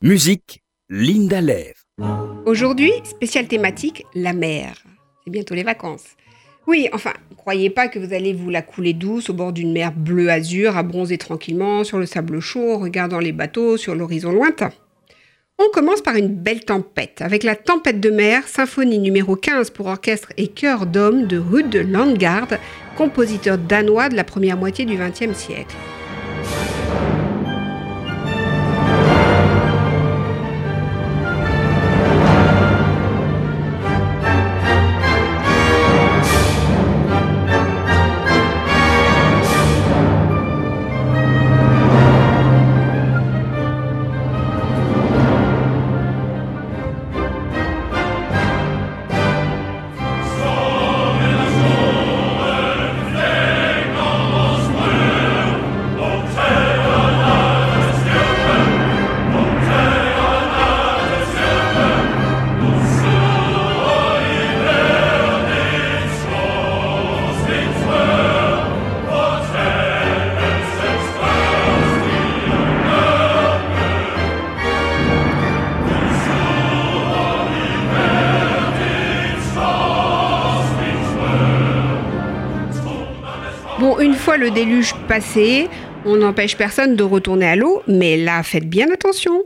Musique, Linda Lève. Aujourd'hui, spéciale thématique, la mer. C'est bientôt les vacances. Oui, enfin, croyez pas que vous allez vous la couler douce au bord d'une mer bleu-azur, à bronzer tranquillement sur le sable chaud, regardant les bateaux sur l'horizon lointain. On commence par une belle tempête, avec la Tempête de mer, symphonie numéro 15 pour orchestre et chœur d'hommes de Rude Landgard, compositeur danois de la première moitié du XXe siècle. Une fois le déluge passé, on n'empêche personne de retourner à l'eau, mais là, faites bien attention.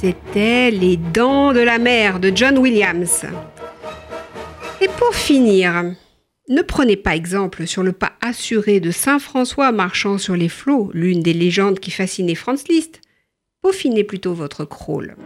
C'était Les Dents de la mer de John Williams. Et pour finir, ne prenez pas exemple sur le pas assuré de Saint François marchant sur les flots, l'une des légendes qui fascinait Franz Liszt. Peaufinez plutôt votre crawl.